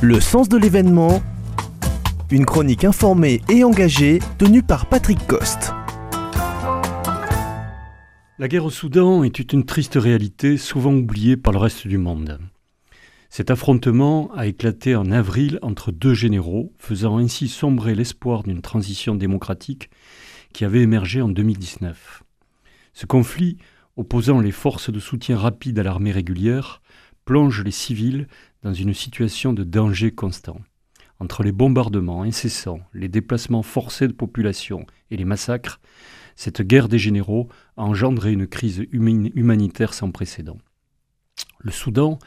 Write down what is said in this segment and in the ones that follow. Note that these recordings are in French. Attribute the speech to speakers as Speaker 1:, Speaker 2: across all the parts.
Speaker 1: Le sens de l'événement, une chronique informée et engagée tenue par Patrick Coste.
Speaker 2: La guerre au Soudan est une triste réalité souvent oubliée par le reste du monde. Cet affrontement a éclaté en avril entre deux généraux, faisant ainsi sombrer l'espoir d'une transition démocratique qui avait émergé en 2019. Ce conflit, opposant les forces de soutien rapide à l'armée régulière, plonge les civils dans une situation de danger constant. Entre les bombardements incessants, les déplacements forcés de population et les massacres, cette guerre des généraux a engendré une crise humanitaire sans précédent. Le Soudan,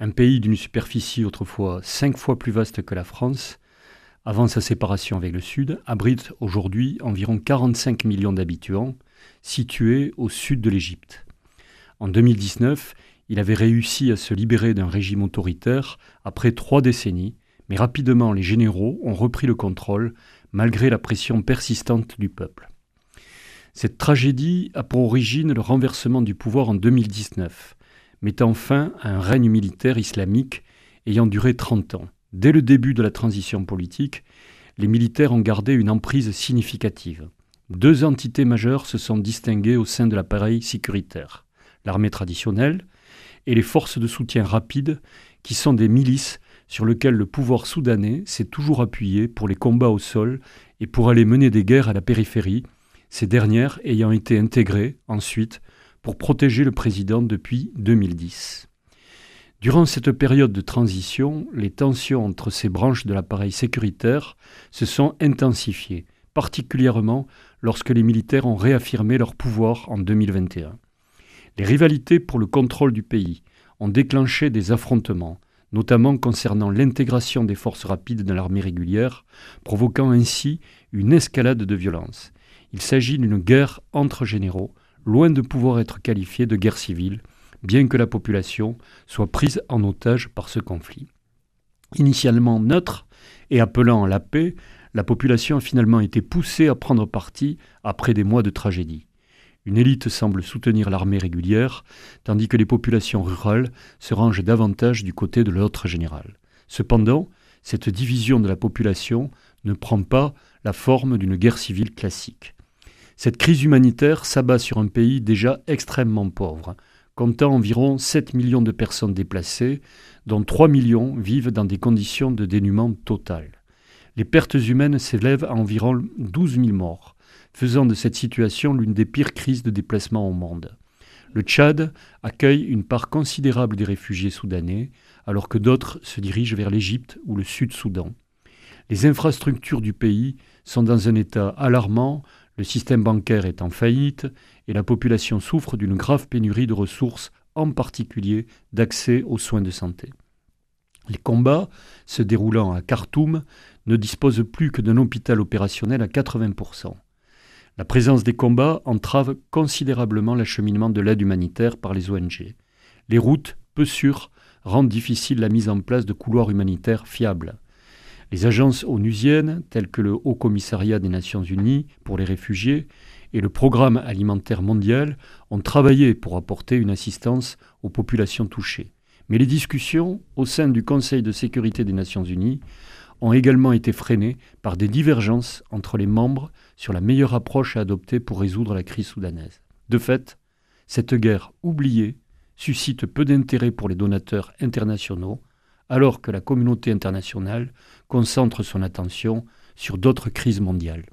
Speaker 2: un pays d'une superficie autrefois cinq fois plus vaste que la France, avant sa séparation avec le Sud, abrite aujourd'hui environ 45 millions d'habitants, situés au sud de l'Égypte. En 2019, il avait réussi à se libérer d'un régime autoritaire après trois décennies, mais rapidement les généraux ont repris le contrôle malgré la pression persistante du peuple. Cette tragédie a pour origine le renversement du pouvoir en 2019, mettant fin à un règne militaire islamique ayant duré 30 ans. Dès le début de la transition politique, les militaires ont gardé une emprise significative. Deux entités majeures se sont distinguées au sein de l'appareil sécuritaire. L'armée traditionnelle, et les forces de soutien rapide, qui sont des milices sur lesquelles le pouvoir soudanais s'est toujours appuyé pour les combats au sol et pour aller mener des guerres à la périphérie, ces dernières ayant été intégrées ensuite pour protéger le président depuis 2010. Durant cette période de transition, les tensions entre ces branches de l'appareil sécuritaire se sont intensifiées, particulièrement lorsque les militaires ont réaffirmé leur pouvoir en 2021. Les rivalités pour le contrôle du pays ont déclenché des affrontements, notamment concernant l'intégration des forces rapides dans l'armée régulière, provoquant ainsi une escalade de violence. Il s'agit d'une guerre entre généraux, loin de pouvoir être qualifiée de guerre civile, bien que la population soit prise en otage par ce conflit. Initialement neutre et appelant à la paix, la population a finalement été poussée à prendre parti après des mois de tragédie. Une élite semble soutenir l'armée régulière, tandis que les populations rurales se rangent davantage du côté de l'autre général. Cependant, cette division de la population ne prend pas la forme d'une guerre civile classique. Cette crise humanitaire s'abat sur un pays déjà extrêmement pauvre, comptant environ 7 millions de personnes déplacées, dont 3 millions vivent dans des conditions de dénuement total. Les pertes humaines s'élèvent à environ 12 000 morts, faisant de cette situation l'une des pires crises de déplacement au monde. Le Tchad accueille une part considérable des réfugiés soudanais, alors que d'autres se dirigent vers l'Égypte ou le Sud-Soudan. Les infrastructures du pays sont dans un état alarmant, le système bancaire est en faillite et la population souffre d'une grave pénurie de ressources, en particulier d'accès aux soins de santé. Les combats, se déroulant à Khartoum, ne disposent plus que d'un hôpital opérationnel à 80%. La présence des combats entrave considérablement l'acheminement de l'aide humanitaire par les ONG. Les routes, peu sûres, rendent difficile la mise en place de couloirs humanitaires fiables. Les agences onusiennes, telles que le Haut Commissariat des Nations Unies pour les réfugiés et le Programme alimentaire mondial, ont travaillé pour apporter une assistance aux populations touchées. Mais les discussions au sein du Conseil de sécurité des Nations Unies ont également été freinées par des divergences entre les membres sur la meilleure approche à adopter pour résoudre la crise soudanaise. De fait, cette guerre oubliée suscite peu d'intérêt pour les donateurs internationaux, alors que la communauté internationale concentre son attention sur d'autres crises mondiales.